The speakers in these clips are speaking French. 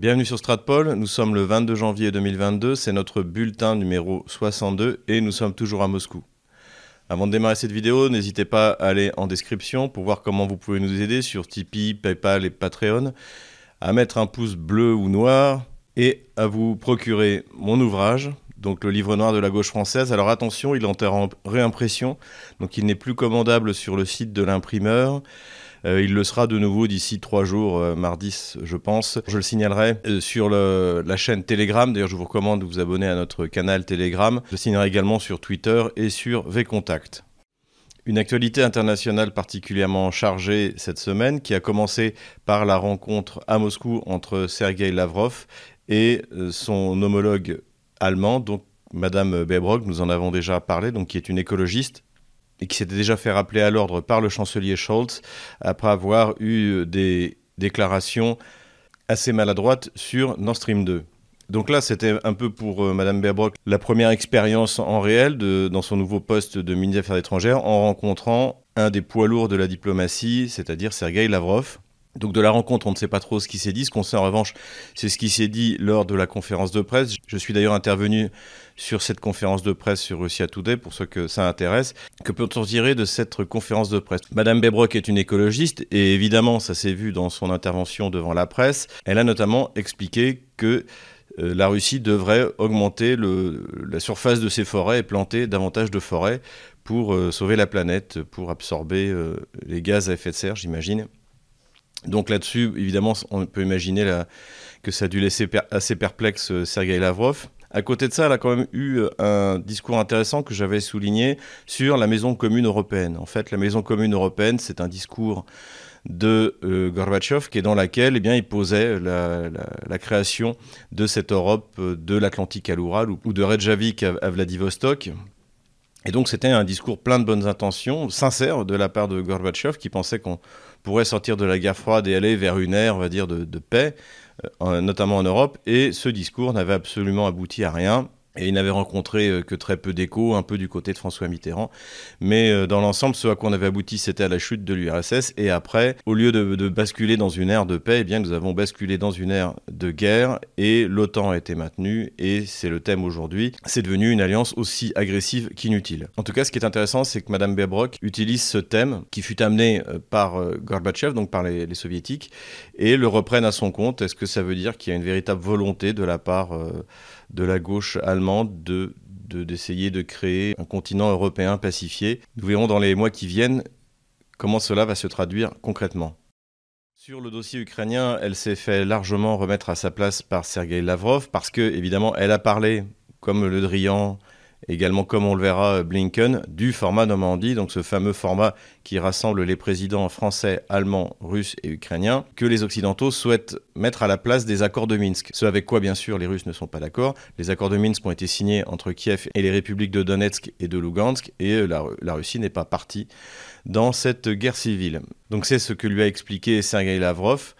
Bienvenue sur Stratpol, nous sommes le 22 janvier 2022, c'est notre bulletin numéro 62 et nous sommes toujours à Moscou. Avant de démarrer cette vidéo, n'hésitez pas à aller en description pour voir comment vous pouvez nous aider sur Tipeee, PayPal et Patreon, à mettre un pouce bleu ou noir et à vous procurer mon ouvrage, donc le livre noir de la gauche française. Alors attention, il est en réimpression, donc il n'est plus commandable sur le site de l'imprimeur. Euh, il le sera de nouveau d'ici trois jours, euh, mardi, je pense. Je le signalerai euh, sur la chaîne Telegram. D'ailleurs, je vous recommande de vous abonner à notre canal Telegram. Je le signalerai également sur Twitter et sur VContact. Une actualité internationale particulièrement chargée cette semaine qui a commencé par la rencontre à Moscou entre Sergei Lavrov et son homologue allemand, donc Madame Bebrog, nous en avons déjà parlé, donc qui est une écologiste et qui s'était déjà fait rappeler à l'ordre par le chancelier Scholz après avoir eu des déclarations assez maladroites sur Nord Stream 2. Donc là, c'était un peu pour euh, Madame Baerbock la première expérience en réel dans son nouveau poste de ministre des Affaires étrangères en rencontrant un des poids lourds de la diplomatie, c'est-à-dire Sergei Lavrov. Donc de la rencontre, on ne sait pas trop ce qui s'est dit. Ce qu'on sait en revanche, c'est ce qui s'est dit lors de la conférence de presse. Je suis d'ailleurs intervenu sur cette conférence de presse sur Russia Today, pour ceux que ça intéresse. Que peut-on tirer de cette conférence de presse? Madame Bebrock est une écologiste, et évidemment, ça s'est vu dans son intervention devant la presse. Elle a notamment expliqué que euh, la Russie devrait augmenter la surface de ses forêts et planter davantage de forêts pour euh, sauver la planète, pour absorber euh, les gaz à effet de serre, j'imagine. Donc là-dessus, évidemment, on peut imaginer que ça a dû laisser assez perplexe euh, Sergei Lavrov. À côté de ça, elle a quand même eu euh, un discours intéressant que j'avais souligné sur la maison commune européenne. En fait, la maison commune européenne, c'est un discours de euh, Gorbatchev qui est dans laquelle eh bien, il posait la, création de cette Europe de l'Atlantique à l'Oural ou, de Reykjavik à Vladivostok. Et donc c'était un discours plein de bonnes intentions, sincère de la part de Gorbatchev, qui pensait qu'on pourrait sortir de la guerre froide et aller vers une ère, on va dire, de, paix, euh, notamment en Europe. Et ce discours n'avait absolument abouti à rien. Et il n'avait rencontré euh, que très peu d'écho, un peu du côté de François Mitterrand. Mais euh, dans l'ensemble, ce à quoi on avait abouti, c'était à la chute de l'URSS. Et après, au lieu de, basculer dans une ère de paix, eh bien, nous avons basculé dans une ère de guerre. Et l'OTAN a été maintenue. Et c'est le thème aujourd'hui. C'est devenu une alliance aussi agressive qu'inutile. En tout cas, ce qui est intéressant, c'est que Mme Berbrock utilise ce thème qui fut amené euh, par Gorbatchev, donc par les, soviétiques, et le reprenne à son compte. Est-ce que ça veut dire qu'il y a une véritable volonté de la part de la gauche allemande de d'essayer de, créer un continent européen pacifié. Nous verrons dans les mois qui viennent comment cela va se traduire concrètement. Sur le dossier ukrainien, elle s'est fait largement remettre à sa place par Sergei Lavrov parce que, évidemment, elle a parlé, comme Le Drian également, comme on le verra, euh, Blinken, du format Normandie, donc ce fameux format qui rassemble les présidents français, allemands, russes et ukrainiens, que les Occidentaux souhaitent mettre à la place des accords de Minsk. Ce avec quoi, bien sûr, les Russes ne sont pas d'accord. Les accords de Minsk ont été signés entre Kiev et les républiques de Donetsk et de Lugansk, et euh, la, la Russie n'est pas partie dans cette guerre civile. Donc c'est ce que lui a expliqué Sergei Lavrov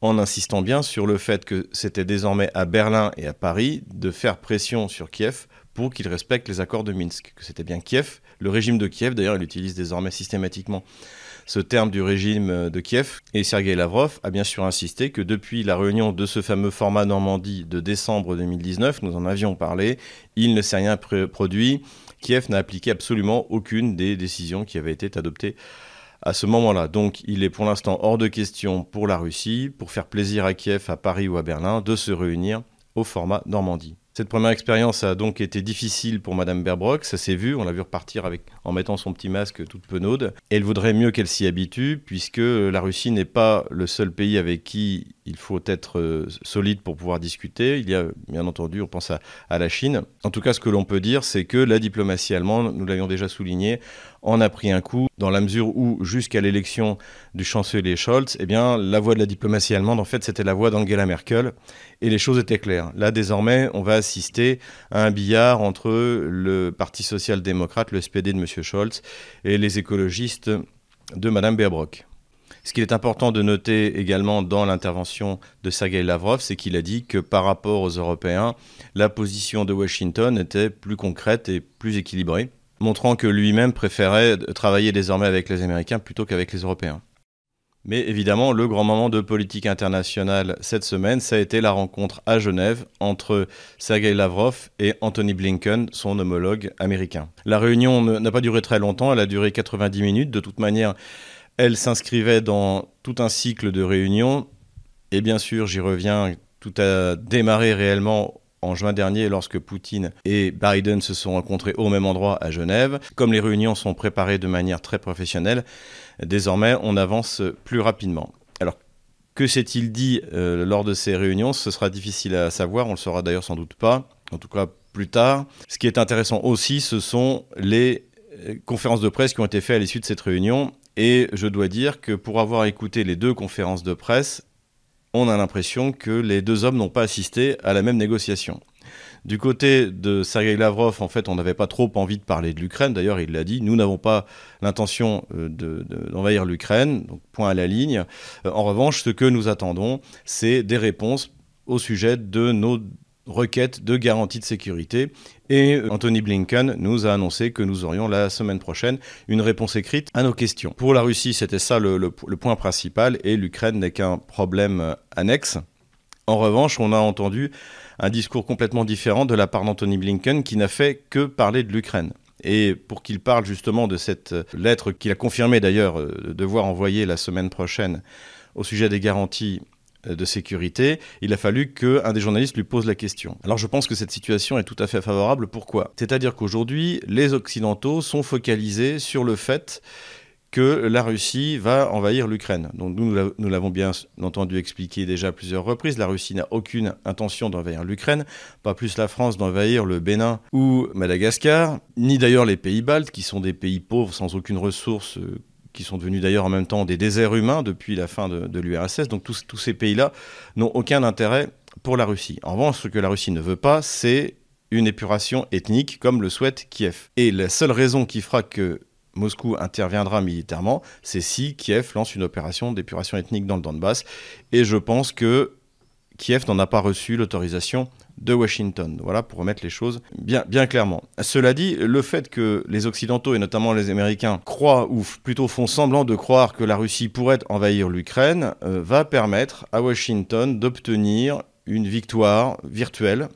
en insistant bien sur le fait que c'était désormais à Berlin et à Paris de faire pression sur Kiev pour qu'il respecte les accords de Minsk, que c'était bien Kiev. Le régime de Kiev, d'ailleurs, il utilise désormais systématiquement ce terme du régime de Kiev. Et Sergei Lavrov a bien sûr insisté que depuis la réunion de ce fameux format Normandie de décembre 2019, nous en avions parlé, il ne s'est rien produit. Kiev n'a appliqué absolument aucune des décisions qui avaient été adoptées à ce moment-là. Donc il est pour l'instant hors de question pour la Russie, pour faire plaisir à Kiev, à Paris ou à Berlin, de se réunir au format Normandie. Cette première expérience a donc été difficile pour Madame Berbrock, ça s'est vu, on l'a vu repartir avec, en mettant son petit masque toute penaude. Elle voudrait mieux qu'elle s'y habitue, puisque la Russie n'est pas le seul pays avec qui il faut être euh, solide pour pouvoir discuter. Il y a, bien entendu, on pense à la Chine. En tout cas, ce que l'on peut dire, c'est que la diplomatie allemande, nous l'avions déjà souligné, en a pris un coup, dans la mesure où, jusqu'à l'élection du chancelier Scholz, eh bien, la voix de la diplomatie allemande, en fait, c'était la voix d'Angela Merkel, et les choses étaient claires. Là, désormais, on va assister à un billard entre le Parti social-démocrate, le SPD de M. Scholz, et les écologistes de Mme Baerbock. Ce qu'il est important de noter également dans l'intervention de Sergei Lavrov, c'est qu'il a dit que par rapport aux Européens, la position de Washington était plus concrète et plus équilibrée, montrant que lui-même préférait travailler désormais avec les Américains plutôt qu'avec les Européens. Mais évidemment, le grand moment de politique internationale cette semaine, ça a été la rencontre à Genève entre Sergei Lavrov et Anthony Blinken, son homologue américain. La réunion n'a pas duré très longtemps, elle a duré 90 minutes. De toute manière, elle s'inscrivait dans tout un cycle de réunions. Et bien sûr, j'y reviens, tout a démarré réellement en juin dernier lorsque Poutine et Biden se sont rencontrés au même endroit à Genève. Comme les réunions sont préparées de manière très professionnelle, désormais on avance plus rapidement. Alors que s'est-il dit euh, lors de ces réunions? Ce sera difficile à savoir, on le saura d'ailleurs sans doute pas, en tout cas plus tard. Ce qui est intéressant aussi, ce sont les euh, conférences de presse qui ont été faites à l'issue de cette réunion. Et je dois dire que pour avoir écouté les deux conférences de presse, on a l'impression que les deux hommes n'ont pas assisté à la même négociation. Du côté de Sergei Lavrov, en fait, on n'avait pas trop envie de parler de l'Ukraine. D'ailleurs, il l'a dit, nous n'avons pas l'intention euh, d'envahir l'Ukraine, donc point à la ligne. Euh, en revanche, ce que nous attendons, c'est des réponses au sujet de nos requête de garantie de sécurité. Et euh, Anthony Blinken nous a annoncé que nous aurions la semaine prochaine une réponse écrite à nos questions. Pour la Russie, c'était ça le, point principal, et l'Ukraine n'est qu'un problème euh, annexe. En revanche, on a entendu un discours complètement différent de la part d'Anthony Blinken qui n'a fait que parler de l'Ukraine. Et pour qu'il parle justement de cette euh, lettre qu'il a confirmé d'ailleurs devoir envoyer la semaine prochaine au sujet des garanties de sécurité, il a fallu qu'un des journalistes lui pose la question. Alors je pense que cette situation est tout à fait favorable. Pourquoi? C'est-à-dire qu'aujourd'hui, les Occidentaux sont focalisés sur le fait que la Russie va envahir l'Ukraine. Donc nous, nous l'avons bien entendu expliquer déjà à plusieurs reprises, la Russie n'a aucune intention d'envahir l'Ukraine, pas plus la France d'envahir le Bénin ou Madagascar, ni d'ailleurs les pays baltes, qui sont des pays pauvres sans aucune ressource euh, qui sont devenus d'ailleurs en même temps des déserts humains depuis la fin de, l'URSS. Donc tous, tous ces pays-là n'ont aucun intérêt pour la Russie. En revanche, ce que la Russie ne veut pas, c'est une épuration ethnique comme le souhaite Kiev. Et la seule raison qui fera que Moscou interviendra militairement, c'est si Kiev lance une opération d'épuration ethnique dans le Donbass. Et je pense que Kiev n'en a pas reçu l'autorisation de Washington. Voilà, pour remettre les choses bien, bien clairement. Cela dit, le fait que les Occidentaux, et notamment les Américains, croient, ou plutôt font semblant de croire que la Russie pourrait envahir l'Ukraine, euh, va permettre à Washington d'obtenir une victoire virtuelle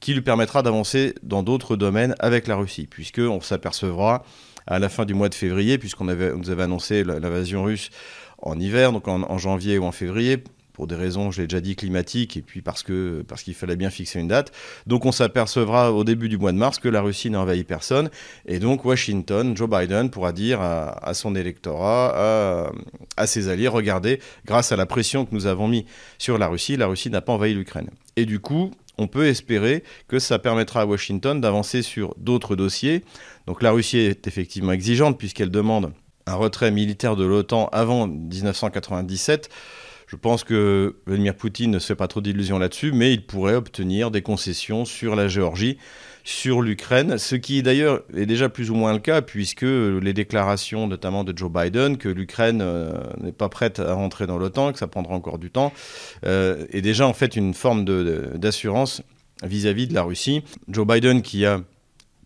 qui lui permettra d'avancer dans d'autres domaines avec la Russie, puisqu'on s'apercevra à la fin du mois de février, puisqu'on avait, nous avait annoncé l'invasion russe en hiver, donc en janvier ou en février, pour des raisons, je l'ai déjà dit, climatiques, et puis parce que parce qu'il fallait bien fixer une date. Donc on s'apercevra au début du mois de mars que la Russie n'a envahi personne, et donc Washington, Joe Biden pourra dire à, son électorat, à, ses alliés, regardez, grâce à la pression que nous avons mis sur la Russie, la Russie n'a pas envahi l'Ukraine. Et du coup, on peut espérer que ça permettra à Washington d'avancer sur d'autres dossiers. Donc la Russie est effectivement exigeante puisqu'elle demande un retrait militaire de l'OTAN avant 1997. Je pense que Vladimir Poutine ne se fait pas trop d'illusions là-dessus, mais il pourrait obtenir des concessions sur la Géorgie, sur l'Ukraine, ce qui d'ailleurs est déjà plus ou moins le cas, puisque les déclarations notamment de Joe Biden, que l'Ukraine euh, n'est pas prête à rentrer dans l'OTAN, que ça prendra encore du temps, euh, est déjà en fait une forme d'assurance vis-à-vis de la Russie. Joe Biden qui a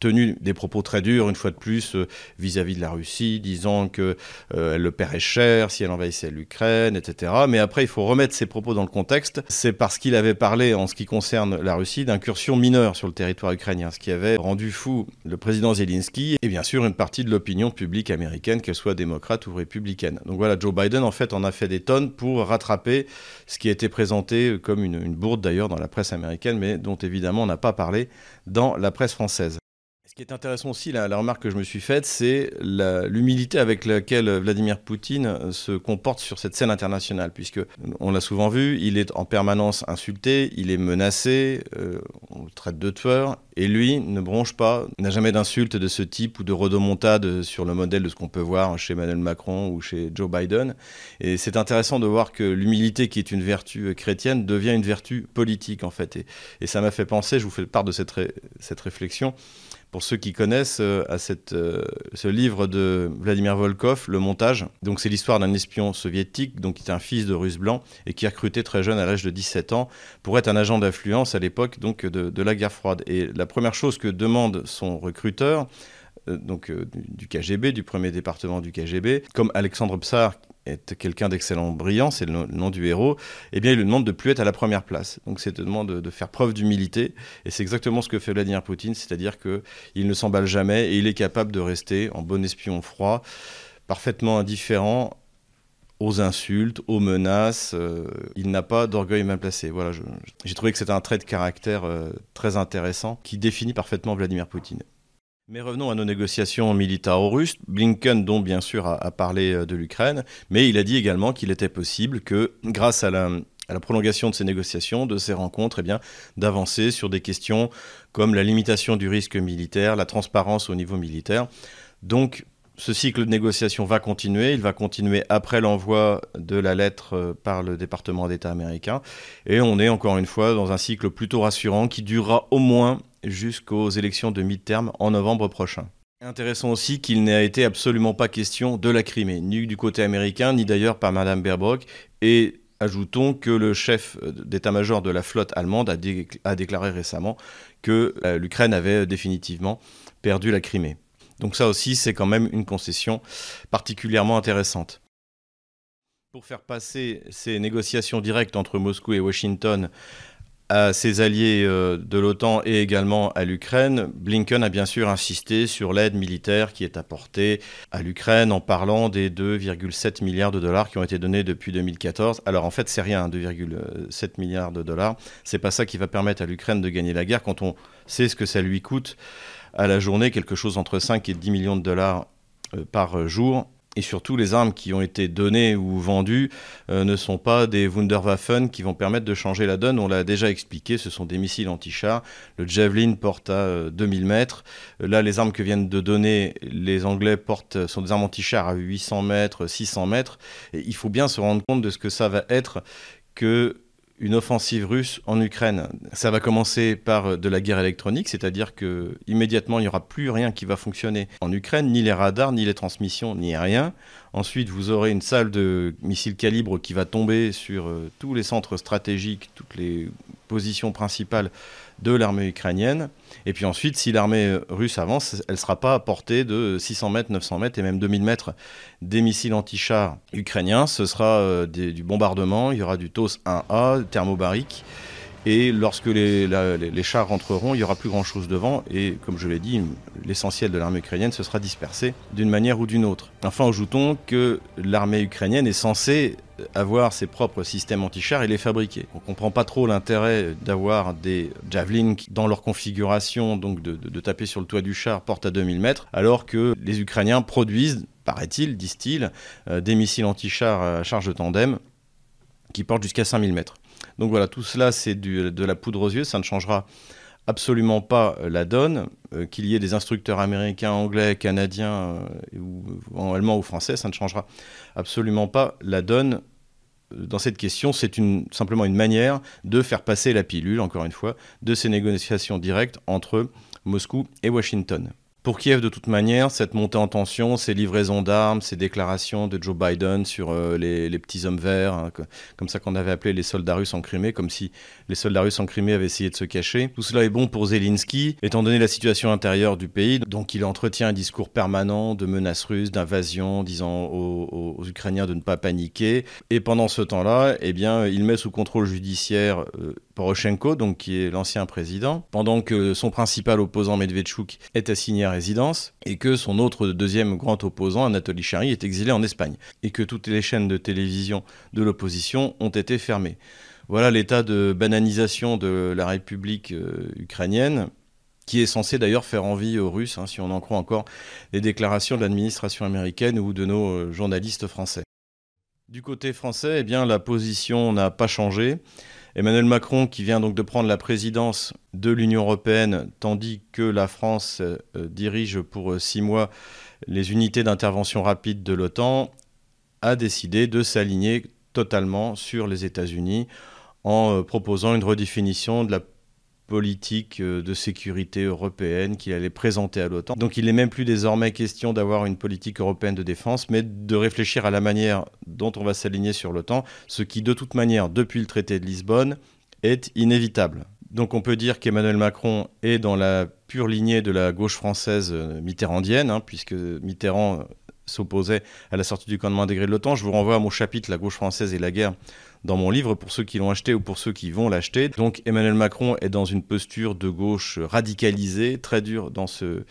tenu des propos très durs, une fois de plus, euh, vis-à-vis de la Russie, disant qu'elle euh, le paierait cher si elle envahissait l'Ukraine, etc. Mais après, il faut remettre ses propos dans le contexte. C'est parce qu'il avait parlé, en ce qui concerne la Russie, d'incursions mineures sur le territoire ukrainien, ce qui avait rendu fou le président Zelensky et bien sûr une partie de l'opinion publique américaine, qu'elle soit démocrate ou républicaine. Donc voilà, Joe Biden, en fait, en a fait des tonnes pour rattraper ce qui a été présenté comme une, une bourde d'ailleurs dans la presse américaine, mais dont évidemment on n'a pas parlé dans la presse française. Ce qui est intéressant aussi, la, remarque que je me suis faite, c'est l'humilité avec laquelle Vladimir Poutine se comporte sur cette scène internationale, puisque on l'a souvent vu, il est en permanence insulté, il est menacé, euh, on le traite de tueur, et lui ne bronche pas, n'a jamais d'insulte de ce type ou de redomontade sur le modèle de ce qu'on peut voir chez Emmanuel Macron ou chez Joe Biden. Et c'est intéressant de voir que l'humilité, qui est une vertu chrétienne, devient une vertu politique en fait. Et, ça m'a fait penser, je vous fais part de cette réflexion, pour ceux qui connaissent, euh, à cette, euh, ce livre de Vladimir Volkov, Le Montage. Donc c'est l'histoire d'un espion soviétique, donc qui est un fils de russe blanc et qui est recruté très jeune à l'âge de 17 ans pour être un agent d'influence à l'époque de, la guerre froide. Et la première chose que demande son recruteur, euh, du KGB, du premier département du KGB, comme Alexandre Psar est quelqu'un d'excellent brillant, c'est le, nom du héros, eh bien il lui demande de plus être à la première place. Donc c'est de demande de, faire preuve d'humilité, et c'est exactement ce que fait Vladimir Poutine, c'est-à-dire qu'il ne s'emballe jamais et il est capable de rester en bon espion froid, parfaitement indifférent aux insultes, aux menaces. Euh, il n'a pas d'orgueil mal placé. Voilà, j'ai trouvé que c'était un trait de caractère euh, très intéressant qui définit parfaitement Vladimir Poutine. Mais revenons à nos négociations militaro-russes. Blinken, dont bien sûr, a, parlé euh, de l'Ukraine, mais il a dit également qu'il était possible que, grâce à la, prolongation de ces négociations, de ces rencontres, eh bien, d'avancer sur des questions comme la limitation du risque militaire, la transparence au niveau militaire. Donc, ce cycle de négociation va continuer. Il va continuer après l'envoi de la lettre euh, par le département d'État américain. Et on est encore une fois dans un cycle plutôt rassurant qui durera au moins jusqu'aux élections de mi-terme en novembre prochain. Intéressant aussi qu'il n'a été absolument pas question de la Crimée, ni du côté américain, ni d'ailleurs par Madame Baerbock. Et ajoutons que le chef d'état-major de la flotte allemande a, déclaré récemment que euh, l'Ukraine avait définitivement perdu la Crimée. Donc ça aussi, c'est quand même une concession particulièrement intéressante. Pour faire passer ces négociations directes entre Moscou et Washington à ses alliés euh, de l'OTAN et également à l'Ukraine, Blinken a bien sûr insisté sur l'aide militaire qui est apportée à l'Ukraine en parlant des 2,7 milliards de dollars qui ont été donnés depuis 2014. Alors en fait, c'est rien, 2,7 milliards de dollars. C'est pas ça qui va permettre à l'Ukraine de gagner la guerre quand on sait ce que ça lui coûte à la journée, quelque chose entre 5 et 10 millions de dollars euh, par jour et surtout, les armes qui ont été données ou vendues euh, ne sont pas des Wunderwaffen qui vont permettre de changer la donne. On l'a déjà expliqué, ce sont des missiles anti-chars. Le Javelin porte à 2000 euh, mètres. Euh, là, les armes que viennent de donner les Anglais portent, sont des armes anti-chars à 800 mètres, 600 mètres. Et il faut bien se rendre compte de ce que ça va être que une offensive russe en Ukraine. Ça va commencer par euh, de la guerre électronique, c'est-à-dire que immédiatement il n'y aura plus rien qui va fonctionner en Ukraine, ni les radars, ni les transmissions, ni rien. Ensuite, vous aurez une salle de missiles calibre qui va tomber sur euh, tous les centres stratégiques, toutes les positions principales de l'armée ukrainienne. Et puis ensuite, si l'armée russe avance, elle ne sera pas à portée de 600 mètres, 900 mètres et même 2000 mètres des missiles anti-chars ukrainiens. Ce sera euh, du bombardement, il y aura du TOS 1A, thermobarique. Et lorsque les, les, chars rentreront, il n'y aura plus grand-chose devant. Et comme je l'ai dit, l'essentiel de l'armée ukrainienne se sera dispersé d'une manière ou d'une autre. Enfin, ajoutons que l'armée ukrainienne est censée avoir ses propres systèmes anti-chars et les fabriquer. On ne comprend pas trop l'intérêt d'avoir des Javelin dans leur configuration, donc de, taper sur le toit du char porte à 2000 mètres, alors que les Ukrainiens produisent, paraît-il, disent-ils, euh, des missiles anti-chars à charge de tandem qui portent jusqu'à 5000 mètres. Donc voilà, tout cela, c'est de la poudre aux yeux, ça ne changera absolument pas euh, la donne. Euh, qu'il y ait des instructeurs américains, anglais, canadiens, euh, ou, allemands ou français, ça ne changera absolument pas la donne. Dans cette question, c'est simplement une manière de faire passer la pilule, encore une fois, de ces négociations directes entre Moscou et Washington. Pour Kiev, de toute manière, cette montée en tension, ces livraisons d'armes, ces déclarations de Joe Biden sur euh, les, petits hommes verts, hein, comme ça qu'on avait appelé les soldats russes en Crimée, comme si les soldats russes en Crimée avaient essayé de se cacher. Tout cela est bon pour Zelensky, étant donné la situation intérieure du pays. Donc il entretient un discours permanent de menaces russes, d'invasion, disant aux, Ukrainiens de ne pas paniquer. Et pendant ce temps-là, eh bien, il met sous contrôle judiciaire euh, Poroshenko, donc qui est l'ancien président, pendant que son principal opposant Medvedchuk est assigné à résidence et que son autre deuxième grand opposant Anatoly Chary est exilé en Espagne et que toutes les chaînes de télévision de l'opposition ont été fermées. Voilà l'état de bananisation de la République euh, ukrainienne qui est censé d'ailleurs faire envie aux Russes, hein, si on en croit encore les déclarations de l'administration américaine ou de nos euh, journalistes français. Du côté français, eh bien, la position n'a pas changé. Emmanuel Macron, qui vient donc de prendre la présidence de l'Union européenne, tandis que la France euh, dirige pour euh, six mois les unités d'intervention rapide de l'OTAN, a décidé de s'aligner totalement sur les États-Unis en euh, proposant une redéfinition de la politique euh, de sécurité européenne qu'il allait présenter à l'OTAN. Donc il n'est même plus désormais question d'avoir une politique européenne de défense, mais de réfléchir à la manière dont on va s'aligner sur l'OTAN, ce qui de toute manière, depuis le traité de Lisbonne, est inévitable. Donc on peut dire qu'Emmanuel Macron est dans la pure lignée de la gauche française euh, mitterrandienne, hein, puisque Mitterrand s'opposait à la sortie du commandement intégré de l'OTAN. Je vous renvoie à mon chapitre La gauche française et la guerre dans mon livre pour ceux qui l'ont acheté ou pour ceux qui vont l'acheter. Donc Emmanuel Macron est dans une posture de gauche radicalisée, très dure dans ce,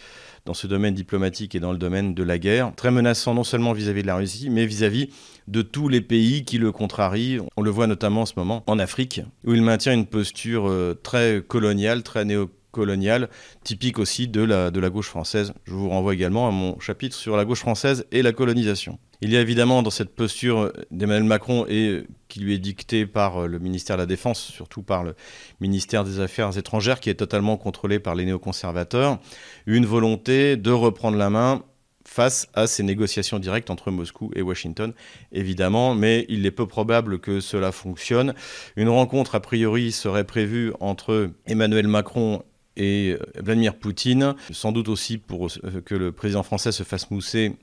dans ce domaine diplomatique et dans le domaine de la guerre, très menaçant non seulement vis-à-vis de la Russie, mais vis-à-vis de tous les pays qui le contrarient. On le voit notamment en ce moment en Afrique, où il maintient une posture euh, très coloniale, très néocoloniale, typique aussi de la, de la gauche française. Je vous renvoie également à mon chapitre sur la gauche française et la colonisation. Il y a évidemment dans cette posture d'Emmanuel Macron et qui lui est dictée par le ministère de la Défense, surtout par le ministère des Affaires étrangères, qui est totalement contrôlé par les néoconservateurs, une volonté de reprendre la main face à ces négociations directes entre Moscou et Washington, évidemment, mais il est peu probable que cela fonctionne. Une rencontre, a priori, serait prévue entre Emmanuel Macron et Vladimir Poutine, sans doute aussi pour que le président français se fasse mousser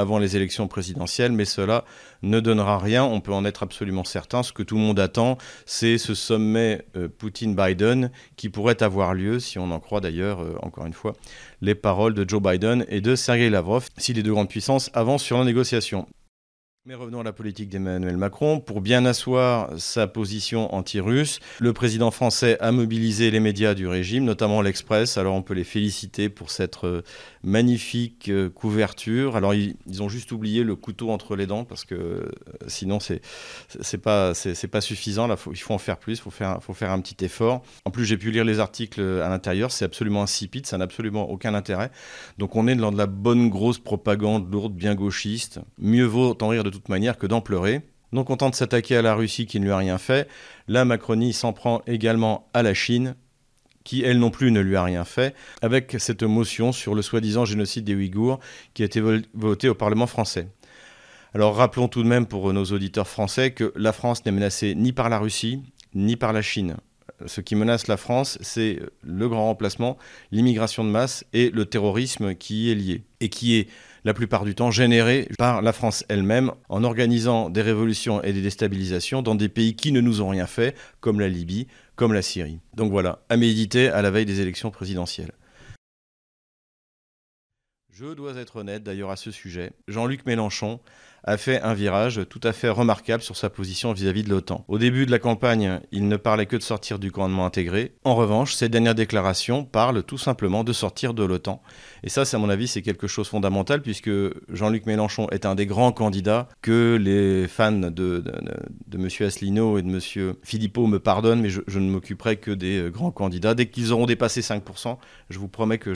avant les élections présidentielles, mais cela ne donnera rien, on peut en être absolument certain. Ce que tout le monde attend, c'est ce sommet euh, Poutine-Biden qui pourrait avoir lieu, si on en croit d'ailleurs, euh, encore une fois, les paroles de Joe Biden et de Sergei Lavrov, si les deux grandes puissances avancent sur la négociation. Mais revenons à la politique d'Emmanuel Macron. Pour bien asseoir sa position anti-russe, le président français a mobilisé les médias du régime, notamment l'Express. Alors on peut les féliciter pour cette euh, magnifique euh, couverture. Alors ils, ont juste oublié le couteau entre les dents parce que euh, sinon c'est c'est pas suffisant. Il faut en faire plus. Il faut faire faut faire un petit effort. En plus, j'ai pu lire les articles à l'intérieur. C'est absolument insipide. Ça n'a absolument aucun intérêt. Donc on est dans de la bonne grosse propagande lourde, bien gauchiste. Mieux vaut en rire de toute manière que d'en pleurer. Non content de s'attaquer à la Russie qui ne lui a rien fait, la Macronie s'en prend également à la Chine, qui elle non plus ne lui a rien fait, avec cette motion sur le soi-disant génocide des Ouïghours qui a été votée au Parlement français. Alors rappelons tout de même pour nos auditeurs français que la France n'est menacée ni par la Russie, ni par la Chine. Ce qui menace la France, c'est le grand remplacement, l'immigration de masse et le terrorisme qui y est lié, et qui est la plupart du temps générée par la France elle-même en organisant des révolutions et des déstabilisations dans des pays qui ne nous ont rien fait, comme la Libye, comme la Syrie. Donc voilà, à méditer à la veille des élections présidentielles. Je dois être honnête d'ailleurs à ce sujet. Jean-Luc Mélenchon a fait un virage tout à fait remarquable sur sa position vis-à-vis de l'OTAN. Au début de la campagne, il ne parlait que de sortir du commandement intégré. En revanche, ses dernières déclarations parlent tout simplement de sortir de l'OTAN. Et ça, à mon avis, c'est quelque chose de fondamental puisque Jean-Luc Mélenchon est un des grands candidats que les fans de, de, de, M. Asselineau et de M. Philippot me pardonnent, mais je, je ne m'occuperai que des euh, grands candidats. Dès qu'ils auront dépassé 5%, je vous promets que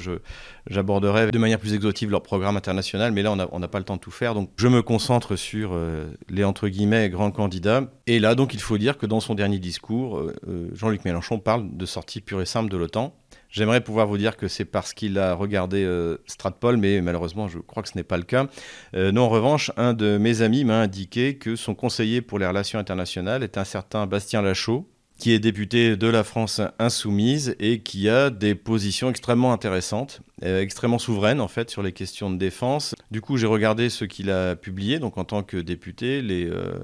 j'aborderai de manière plus exhaustive leur programme international, mais là, on n'a pas le temps de tout faire. Donc, je me concentre sur euh, les entre guillemets grands candidats. Et là, donc, il faut dire que dans son dernier discours, euh, euh, Jean-Luc Mélenchon parle de sortie pure et simple de l'OTAN. J'aimerais pouvoir vous dire que c'est parce qu'il a regardé Stratpol, mais malheureusement, je crois que ce n'est pas le cas. non, en revanche, un de mes amis m'a indiqué que son conseiller pour les relations internationales est un certain Bastien Lachaud, qui est député de la France insoumise et qui a des positions extrêmement intéressantes, euh, extrêmement souveraines en fait sur les questions de défense. Du coup, j'ai regardé ce qu'il a publié, donc en tant que député, les, euh,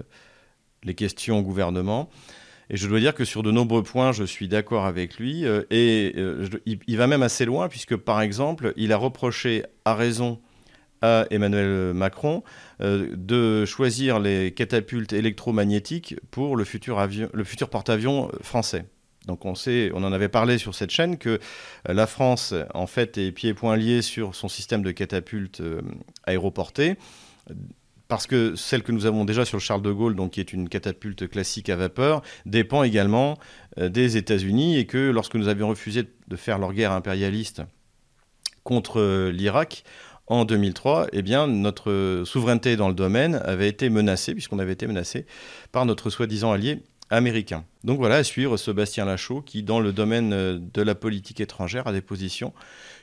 les questions au gouvernement. Et je dois dire que sur de nombreux points, je suis d'accord avec lui. Euh, et il, va même assez loin, puisque par exemple, il a reproché à raison à Emmanuel Macron euh, de choisir les catapultes électromagnétiques pour le futur, futur porte-avions français. Donc on sait, on en avait parlé sur cette chaîne que euh, la France en fait est pieds et poings liés sur son système de catapultes euh, aéroportées parce que celle que nous avons déjà sur le Charles de Gaulle, donc qui est une catapulte classique à vapeur, dépend également des États-Unis et que lorsque nous avions refusé de faire leur guerre impérialiste contre l'Irak, en 2003, eh bien, notre souveraineté dans le domaine avait été menacée, puisqu'on avait été menacé par notre soi-disant allié américain. Donc voilà, à suivre Sébastien Lachaud, qui, dans le domaine de la politique étrangère, a des positions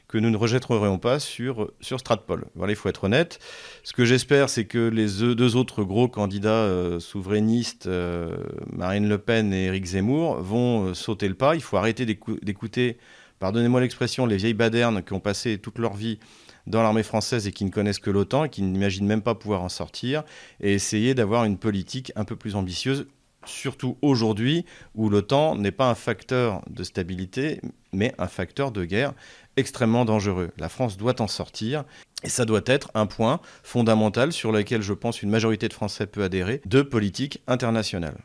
que nous ne rejetterions pas sur, sur Stratpol. Voilà, il faut être honnête. Ce que j'espère, c'est que les deux autres gros candidats euh, souverainistes, euh, Marine Le Pen et Éric Zemmour, vont euh, sauter le pas. Il faut arrêter d'écouter, pardonnez-moi l'expression, les vieilles badernes qui ont passé toute leur vie dans l'armée française et qui ne connaissent que l'OTAN et qui n'imaginent même pas pouvoir en sortir, et essayer d'avoir une politique un peu plus ambitieuse surtout aujourd'hui où l'OTAN n'est pas un facteur de stabilité, mais un facteur de guerre extrêmement dangereux. La France doit en sortir, et ça doit être un point fondamental sur lequel je pense une majorité de Français peut adhérer, de politique internationale.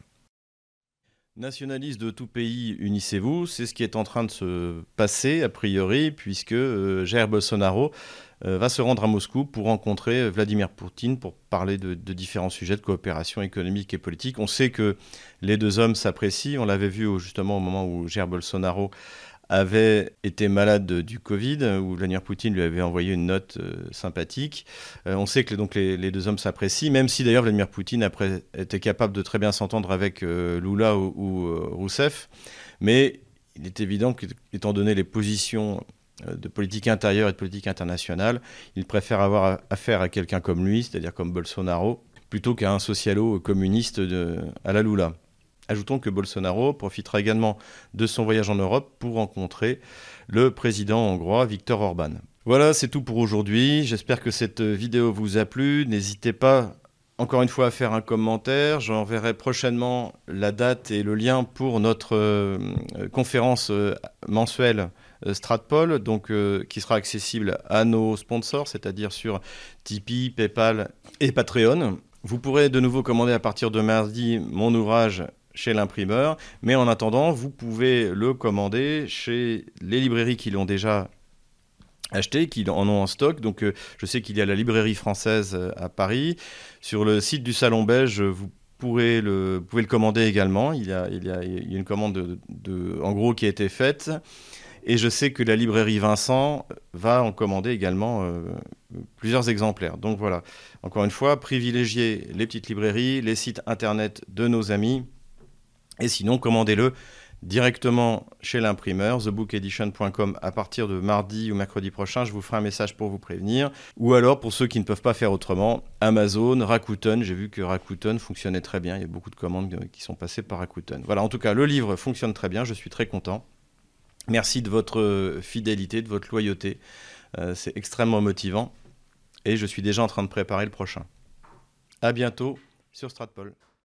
Nationalistes de tout pays, unissez-vous, c'est ce qui est en train de se passer a priori, puisque euh, Jair Bolsonaro va se rendre à Moscou pour rencontrer Vladimir Poutine pour parler de, différents sujets de coopération économique et politique. On sait que les deux hommes s'apprécient, on l'avait vu justement au moment où Jair Bolsonaro avait été malade du Covid, où Vladimir Poutine lui avait envoyé une note euh, sympathique. Euh, on sait que donc, les, deux hommes s'apprécient, même si d'ailleurs Vladimir Poutine était capable de très bien s'entendre avec euh, Lula ou, Rousseff. Mais il est évident qu'étant donné les positions de politique intérieure et de politique internationale, il préfère avoir affaire à quelqu'un comme lui, c'est-à-dire comme Bolsonaro, plutôt qu'à un socialo-communiste à la Lula. Ajoutons que Bolsonaro profitera également de son voyage en Europe pour rencontrer le président hongrois Viktor Orban. Voilà, c'est tout pour aujourd'hui. J'espère que cette vidéo vous a plu. N'hésitez pas encore une fois à faire un commentaire. J'enverrai prochainement la date et le lien pour notre euh, conférence euh, mensuelle euh, Stratpol, donc, qui sera accessible à nos sponsors, c'est-à-dire sur Tipeee, PayPal et Patreon. Vous pourrez de nouveau commander à partir de mardi mon ouvrage chez l'imprimeur. Mais en attendant, vous pouvez le commander chez les librairies qui l'ont déjà acheté, qui en ont en stock. Donc euh, je sais qu'il y a la librairie française euh, à Paris. Sur le site du Salon Belge, vous pourrez le, pouvez le commander également. Il y a, il y a, une commande de, en gros qui a été faite. Et je sais que la librairie Vincent va en commander également euh, plusieurs exemplaires. Donc voilà, encore une fois, privilégiez les petites librairies, les sites internet de nos amis et sinon, commandez-le directement chez l'imprimeur, thebookedition.com à partir de mardi ou mercredi prochain. Je vous ferai un message pour vous prévenir. Ou alors, pour ceux qui ne peuvent pas faire autrement, Amazon, Rakuten. J'ai vu que Rakuten fonctionnait très bien. Il y a beaucoup de commandes qui sont passées par Rakuten. Voilà, en tout cas, le livre fonctionne très bien. Je suis très content. Merci de votre fidélité, de votre loyauté. Euh, c'est extrêmement motivant. Et je suis déjà en train de préparer le prochain. À bientôt sur Stratpol.